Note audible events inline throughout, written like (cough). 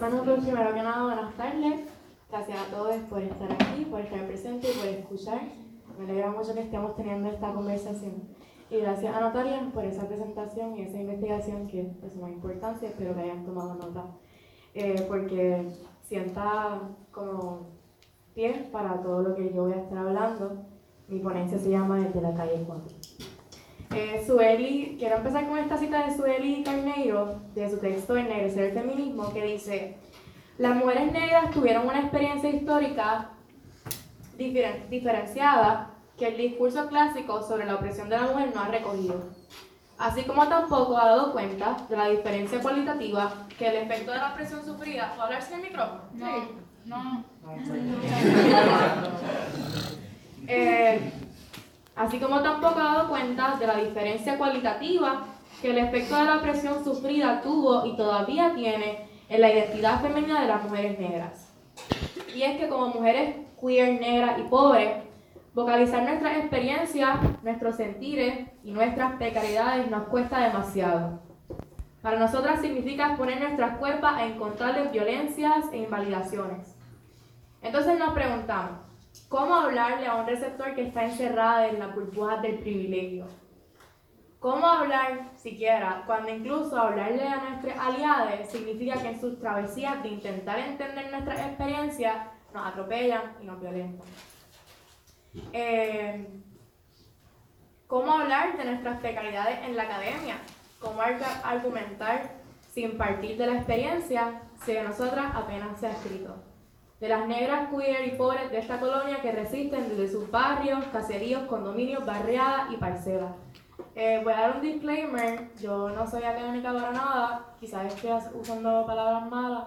Bueno, primero que nada, buenas tardes. Gracias a todos por estar aquí, por estar presentes y por escuchar. Me alegra mucho que estemos teniendo esta conversación. Y gracias a Natalia por esa presentación y esa investigación que es de suma. Espero que hayan tomado nota. Eh, porque sienta como pie para todo lo que yo voy a estar hablando. Mi ponencia se llama Desde la calle 4. Eh, Sueli, quiero empezar con esta cita de Sueli Carneiro, de su texto Ennegrecer el feminismo, que dice, las mujeres negras tuvieron una experiencia histórica diferenciada que el discurso clásico sobre la opresión de la mujer no ha recogido, así como tampoco ha dado cuenta de la diferencia cualitativa que el efecto de la opresión sufrida... ¿Puedo hablar sin el micrófono? No, no. (laughs) eh, así como tampoco ha dado cuenta de la diferencia cualitativa que el efecto de la opresión sufrida tuvo y todavía tiene en la identidad femenina de las mujeres negras. Y es que como mujeres queer, negras y pobres, vocalizar nuestras experiencias, nuestros sentires y nuestras precariedades nos cuesta demasiado. Para nosotras significa poner nuestras cuerpos a encontrarles violencias e invalidaciones. Entonces nos preguntamos, ¿Cómo hablarle a un receptor que está encerrado en la burbujas del privilegio? ¿Cómo hablar siquiera cuando incluso hablarle a nuestros aliados significa que en sus travesías de intentar entender nuestra experiencia nos atropellan y nos violentan? Eh, ¿Cómo hablar de nuestras precariedades en la academia? ¿Cómo argumentar sin partir de la experiencia si de nosotras apenas se ha escrito? De las negras queer y pobres de esta colonia que resisten desde sus barrios, caseríos, condominios, barriadas y parcelas. Eh, voy a dar un disclaimer, yo no soy académica para nada, quizás estoy usando palabras malas,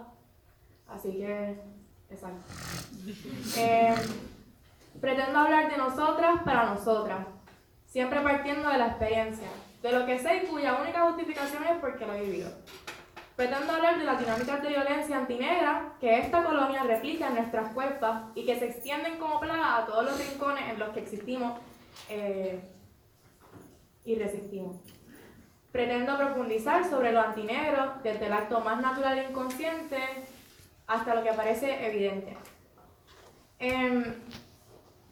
así que, exacto. Eh, pretendo hablar de nosotras para nosotras, siempre partiendo de la experiencia, de lo que sé y cuya única justificación es porque lo he vivido. Pretendo hablar de las dinámicas de violencia antinegra que esta colonia replica en nuestras cuerpos y que se extienden como plaga a todos los rincones en los que existimos eh, y resistimos. Pretendo profundizar sobre lo antinegro desde el acto más natural e inconsciente hasta lo que parece evidente. Em,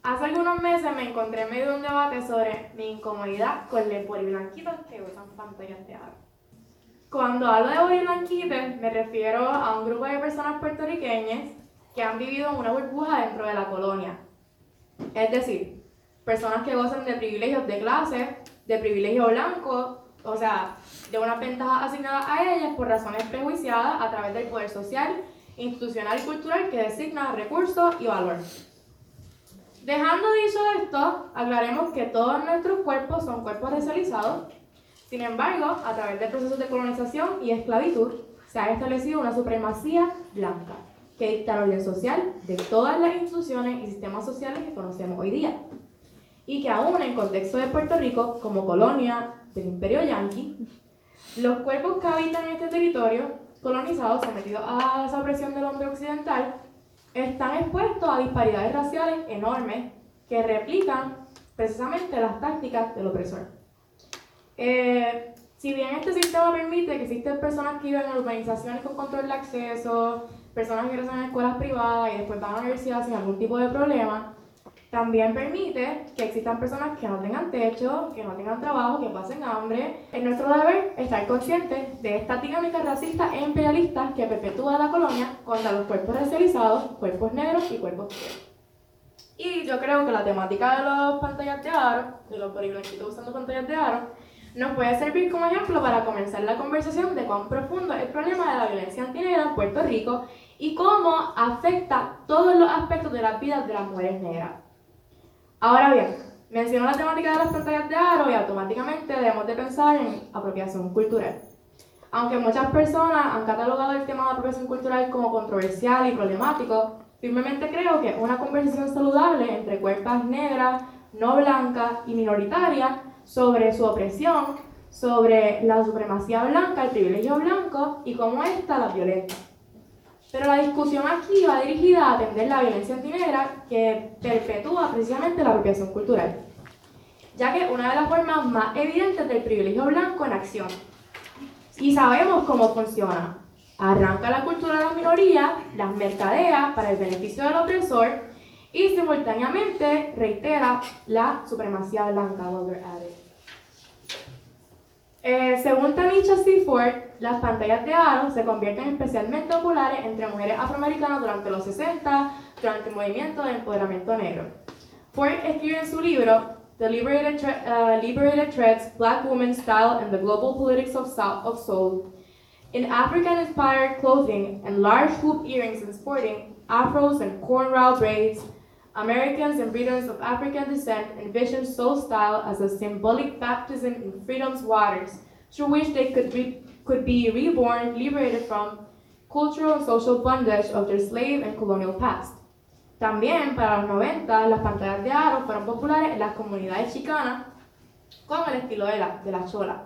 hace algunos meses me encontré en medio de un debate sobre mi incomodidad con los blanquitos que usan pantallas de aro. Cuando hablo de body blanquite, me refiero a un grupo de personas puertorriqueñas que han vivido en una burbuja dentro de la colonia. Es decir, personas que gozan de privilegios de clase, de privilegio blanco, o sea, de una ventaja asignada a ellas por razones prejuiciadas a través del poder social, institucional y cultural que designa recursos y valor. Dejando dicho esto, aclaremos que todos nuestros cuerpos son cuerpos racializados sin embargo, a través de procesos de colonización y esclavitud, se ha establecido una supremacía blanca que dicta el orden social de todas las instituciones y sistemas sociales que conocemos hoy día. Y que aún en contexto de Puerto Rico, como colonia del imperio yanqui, los cuerpos que habitan en este territorio colonizado, sometidos a esa opresión del hombre occidental, están expuestos a disparidades raciales enormes que replican precisamente las tácticas del opresor. Eh, si bien este sistema permite que existen personas que viven en urbanizaciones con control de acceso, personas que ingresan en escuelas privadas y después van a la universidad sin algún tipo de problema, también permite que existan personas que no tengan techo, que no tengan trabajo, que pasen hambre. Es nuestro deber estar conscientes de esta dinámica racista e imperialista que perpetúa la colonia contra los cuerpos racializados, cuerpos negros y cuerpos negros. Y yo creo que la temática de los pantallas de aro, de los blanquitos usando pantallas de aro, nos puede servir como ejemplo para comenzar la conversación de cuán profundo es el problema de la violencia antinegra en Puerto Rico y cómo afecta todos los aspectos de las vidas de las mujeres negras. Ahora bien, menciono la temática de las pantallas de aro y automáticamente debemos de pensar en apropiación cultural. Aunque muchas personas han catalogado el tema de apropiación cultural como controversial y problemático, firmemente creo que una conversación saludable entre cuerpos negras, no blancas y minoritarias sobre su opresión, sobre la supremacía blanca, el privilegio blanco y cómo ésta la violenta. Pero la discusión aquí va dirigida a atender la violencia antinegra que perpetúa precisamente la apropiación cultural, ya que una de las formas más evidentes del privilegio blanco en acción. Y sabemos cómo funciona. arranca la cultura de la minoría, las mercadea para el beneficio del opresor y simultáneamente reitera la supremacía blanca. Eh, según Tanisha Seaford, las pantallas de aro se convierten especialmente populares entre mujeres afroamericanas durante los 60, durante el movimiento de empoderamiento negro. Ford escribe en su libro The Liberated, uh, Liberated Threads, Black Women's Style and the Global Politics of, of Soul. In African-inspired clothing and large hoop earrings and sporting afros and cornrow braids, Americans and Britons of African descent envisioned soul style as a symbolic baptism in freedom's waters, through which they could be, could be reborn, liberated from cultural and social bondage of their slave and colonial past. También para los 90 las pantallas de aro fueron populares en las comunidades chicanas con el estilo de la, de la chola.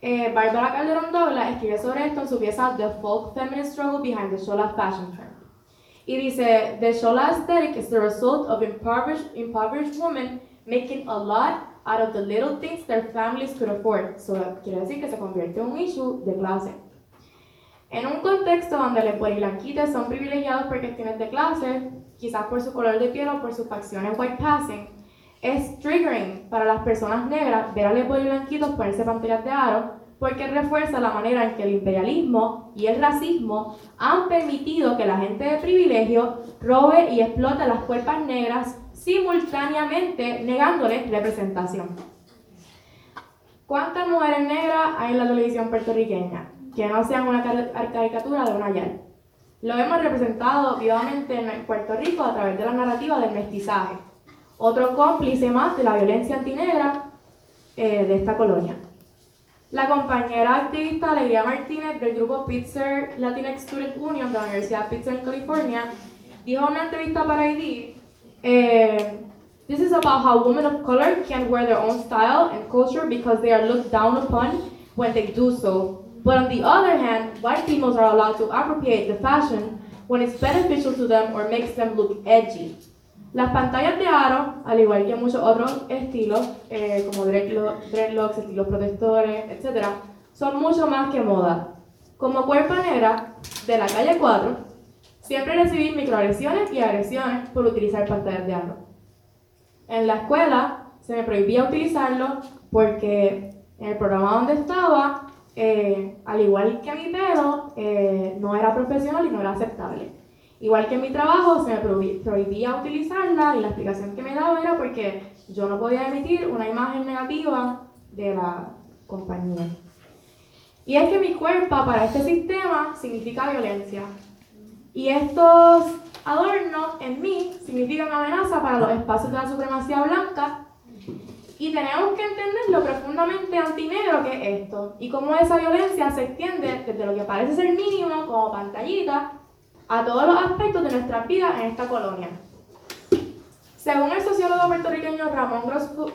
Eh, Barbara Calderón Douglas escribe sobre esto en su pieza The Folk Feminist Struggle Behind the Chola Fashion Trend. Y dice, The Chola aesthetic is the result of impoverished, impoverished women making a lot out of the little things their families could afford. So, quiere decir que se convierte en un issue de clase. En un contexto donde los blanquitas son privilegiados por cuestiones de clase, quizás por su color de piel o por sus facciones white passing, es triggering para las personas negras ver a los blanquitos ponerse pantallas de aro porque refuerza la manera en que el imperialismo y el racismo han permitido que la gente de privilegio robe y explote las cuerpas negras simultáneamente negándoles representación. ¿Cuántas mujeres negras hay en la televisión puertorriqueña? que no sean una caricatura de una yal. Lo hemos representado vivamente en Puerto Rico a través de la narrativa del mestizaje, otro cómplice más de la violencia antinegra eh, de esta colonia. La compañera activista Alegría Martínez del grupo Pitzer Latinx Student Union de la Universidad Pitzer en California dijo en una entrevista para ID, eh, This is about how women of color can wear their own style and culture because they are looked down upon when they do so, But on the other hand, white females are allowed to appropriate the fashion when it's beneficial to them or makes them look edgy. Las pantallas de aro, al igual que muchos otros estilos, eh, como dreadlocks, estilos protectores, etc., son mucho más que moda. Como cuerpo negra de la calle 4, siempre recibí microagresiones y agresiones por utilizar pantallas de aro. En la escuela se me prohibía utilizarlo porque en el programa donde estaba eh, al igual que mi pelo, eh, no era profesional y no era aceptable. Igual que en mi trabajo, se me prohibía utilizarla y la explicación que me daba era porque yo no podía emitir una imagen negativa de la compañía. Y es que mi cuerpo para este sistema significa violencia. Y estos adornos en mí significan amenaza para los espacios de la supremacía blanca y tenemos que entender lo profundamente antinegro que es esto y cómo esa violencia se extiende desde lo que parece ser mínimo, como pantallita, a todos los aspectos de nuestra vida en esta colonia. Según el sociólogo puertorriqueño Ramón Grossfogel,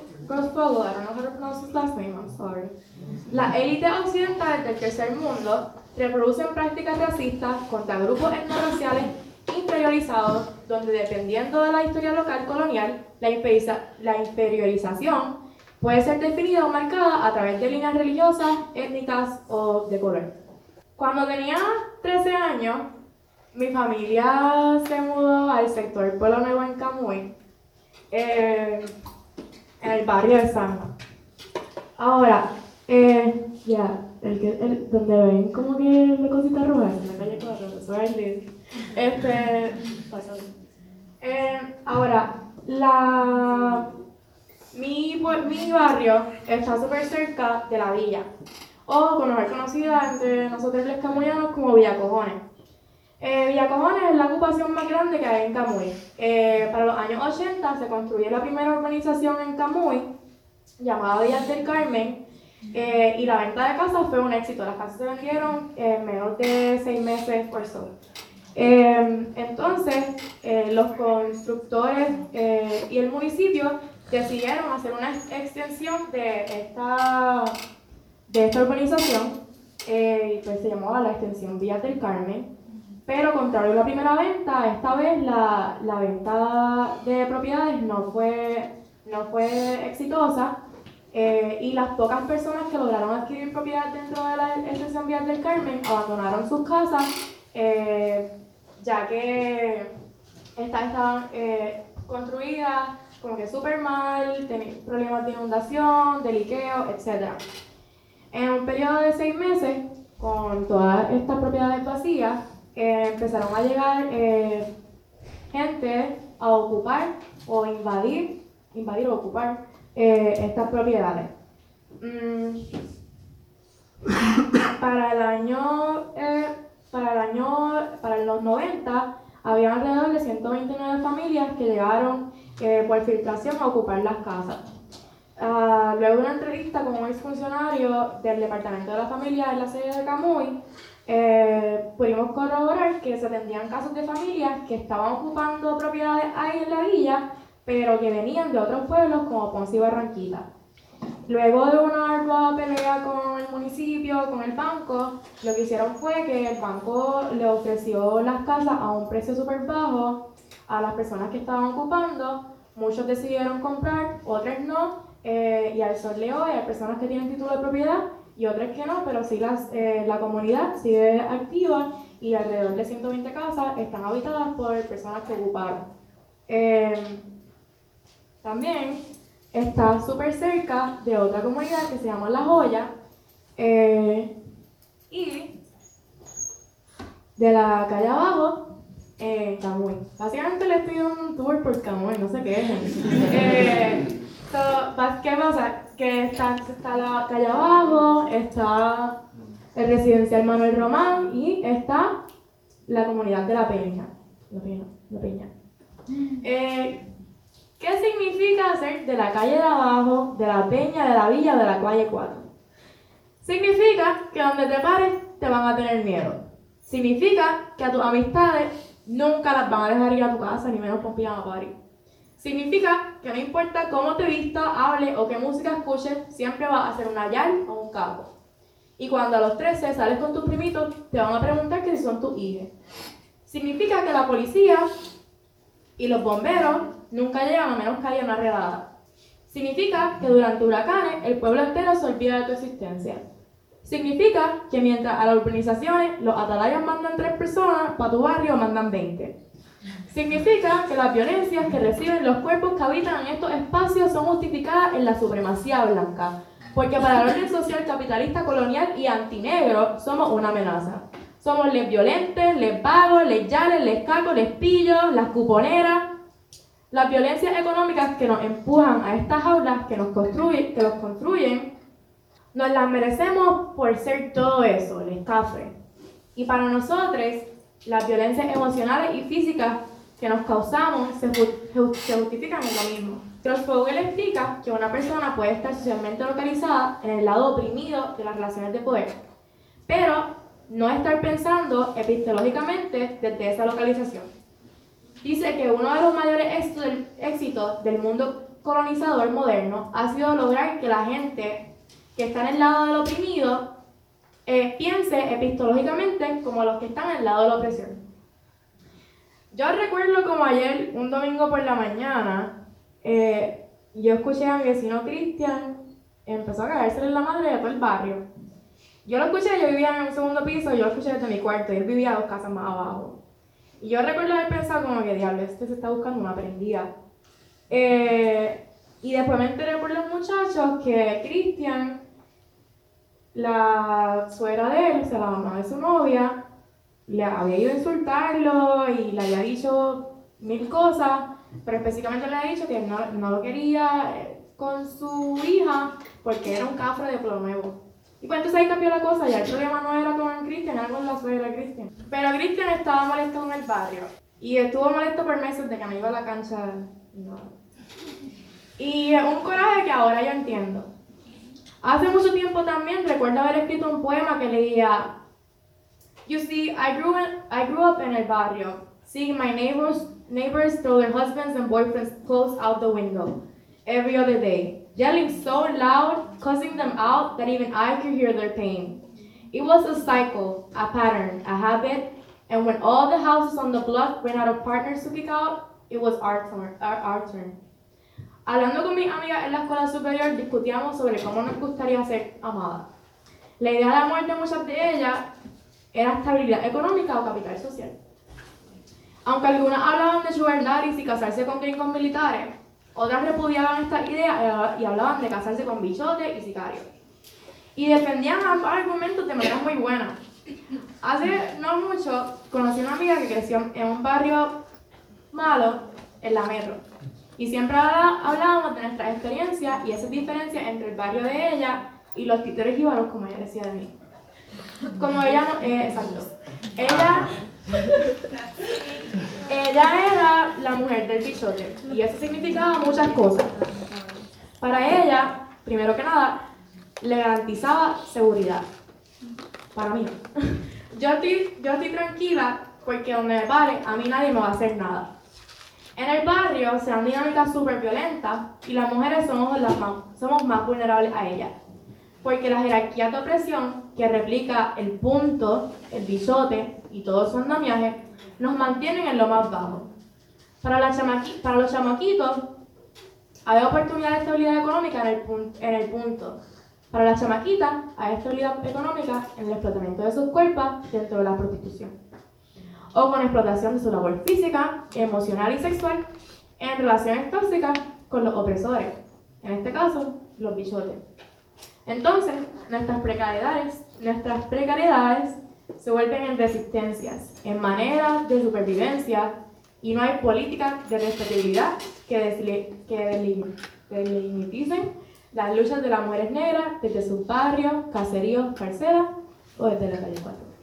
las élites occidentales del tercer mundo reproducen prácticas racistas contra grupos etnorraciales interiorizados, donde dependiendo de la historia local colonial, la, inferiorización puede ser definida o marcada a través de líneas religiosas, étnicas o de color. Cuando tenía 13 años, mi familia se mudó al sector Pueblo Nuevo en Camuy, eh, en el barrio de San Ahora, eh, ya, el el, donde ven como que la cosita roja, en la calle 4, eso es el Este, eh, ahora, la, mi, mi barrio está súper cerca de la villa, o como es conocida entre nosotros los camuyanos como Villacojones. Eh, Villacojones es la ocupación más grande que hay en Camuy. Eh, para los años 80 se construyó la primera urbanización en Camuy, llamada Villas del Carmen, eh, y la venta de casas fue un éxito. Las casas se vendieron en menos de seis meses por so. Em, entonces, eh, los constructores eh, y el municipio decidieron hacer una extensión de esta, de esta urbanización, eh, pues se llamaba la extensión Villa del Carmen. Pero contrario a la primera venta, esta vez la, la venta de propiedades no fue, no fue exitosa Eh, y las pocas personas que lograron adquirir propiedad dentro de la extensión Vías del Carmen abandonaron sus casas, eh, ya que estas estaban eh, construidas como que súper mal, tenían problemas de inundación, de liqueo, etc. En un periodo de seis meses, con todas estas propiedades vacías, empezaron a llegar gente a ocupar o invadir, invadir o ocupar eh, estas propiedades. Mm, para el año, eh, para el año, para los 90, había alrededor de 129 familias que llegaron eh, por filtración a ocupar las casas. Uh, luego de una entrevista con un exfuncionario del Departamento de la Familia en la sede de Camuy, pudimos corroborar que se atendían casos de familias que estaban ocupando propiedades ahí en la villa pero que venían de otros pueblos como Ponce y Barranquita. Luego de una ardua pelea con el municipio, con el banco, lo que hicieron fue que el banco le ofreció las casas a un precio súper bajo a las personas que estaban ocupando. Muchos decidieron comprar, otros no, eh, y al sol de hoy hay personas que tienen título de propiedad y otras que no, pero sí las, eh, la comunidad sigue activa y alrededor de 120 casas están habitadas por personas que ocuparon. Eh, también está súper cerca de otra comunidad que se llama La Joya. Eh, y de la calle abajo, eh, Camuy. Básicamente les pido un tour por Camuy, no sé qué es. (laughs) eh, ¿Qué pasa? Que está, está la calle abajo, está el residencial Manuel Román y está la comunidad de La Peña. La Peña. La Peña. Eh, ¿Qué significa ser de la calle de abajo, de la peña, de la villa, de la calle 4? Significa que donde te pares te van a tener miedo. Significa que a tus amistades nunca las van a dejar ir a tu casa, ni menos por pijama party. Significa que no importa cómo te vista, hable o qué música escuches, siempre vas a ser una yal o un capo. Y cuando a los 13 sales con tus primitos, te van a preguntar que si son tus hijos. Significa que la policía y los bomberos nunca llegan a menos que haya una redada. Significa que durante huracanes el pueblo entero se olvida de tu existencia. Significa que mientras a las urbanizaciones los atalayas mandan tres personas, para tu barrio mandan 20. Significa que las violencias que reciben los cuerpos que habitan en estos espacios son justificadas en la supremacía blanca, porque para el orden social capitalista colonial y antinegro somos una amenaza. Somos les violentes, les vagos, les yales, les cacos, les pillos, las cuponeras, las violencias económicas que nos empujan a estas aulas que nos construyen, que los construyen, nos las merecemos por ser todo eso, el escafre. Y para nosotros, las violencias emocionales y físicas que nos causamos se, justifican en lo mismo. Crossfogel explica que una persona puede estar socialmente localizada en el lado oprimido de las relaciones de poder, pero no estar pensando epistemológicamente desde esa localización dice que uno de los mayores éxitos del mundo colonizador moderno ha sido lograr que la gente que está en el lado del oprimido eh, piense epistológicamente como los que están el lado de la opresión. Yo recuerdo como ayer, un domingo por la mañana, eh, yo escuché a mi vecino Cristian, empezó a caerse en la madre de todo el barrio. Yo lo escuché, yo vivía en un segundo piso, yo lo escuché desde mi cuarto, y él vivía dos casas más abajo. Y yo recuerdo haber pensado como que, diablo, este se está buscando una prendida. Eh, y después me enteré por los muchachos que Cristian, la suegra de él, o sea, la mamá de su novia, le había ido a insultarlo y le había dicho mil cosas, pero específicamente le había dicho que no, no lo quería eh, con su hija porque era un cafre de plomo nuevo. Y pues entonces ahí cambió la cosa, ya el problema no era con Cristian, era con la suegra de Cristian. Pero Cristian estaba molesto con el barrio. Y estuvo molesto por meses de que me iba a la cancha. No. Y un coraje que ahora yo entiendo. Hace mucho tiempo también recuerdo haber escrito un poema que leía You see, I grew, in, I grew up in el barrio, seeing my neighbors, neighbors throw their husbands and boyfriends clothes out the window every other day yelling so loud, cussing them out that even I could hear their pain. It was a cycle, a pattern, a habit, and when all the houses on the block ran out of partners to kick out, it was our turn. Our, our turn. Hablando con mis amigas en la escuela superior, discutíamos sobre cómo nos gustaría ser amadas. La idea de la muerte de muchas de ellas era estabilidad económica o capital social. Aunque algunas hablaban de sugar daddies y casarse con gringos militares, otras repudiaban esta idea y hablaban de casarse con bichotes y sicarios. Y defendían ambos argumentos de manera muy buena. Hace no mucho conocí a una amiga que creció en un barrio malo en la metro. Y siempre hablábamos de nuestras experiencias y esas diferencias entre el barrio de ella y los títeres íbaros, como ella decía de mí. Como ella eh, exacto. Ella, ella era la mujer del bichote y eso significaba muchas cosas. Para ella, primero que nada, le garantizaba seguridad. Para mí. (laughs) Yo estoy, yo estoy tranquila porque donde me pare, a mí nadie me va a hacer nada. En el barrio se dan dinámicas súper violentas y las mujeres somos, las más, somos más vulnerables a ellas. Porque la jerarquía de opresión que replica el punto, el bichote y todo su andamiaje nos mantienen en lo más bajo. Para, para los chamaquitos hay oportunidad de estabilidad económica en el, en el punto para las chamaquitas, hay estabilidad económica en el explotamiento de sus cuerpos dentro de la prostitución. O con explotación de su labor física, emocional y sexual en relaciones tóxicas con los opresores, en este caso, los bichotes. Entonces, nuestras precariedades, nuestras precariedades se vuelven en resistencias, en maneras de supervivencia y no hay políticas de respetabilidad que, delimiticen las luchas de las mujeres negras desde sus barrios, caseríos, parcelas o desde la calle 4.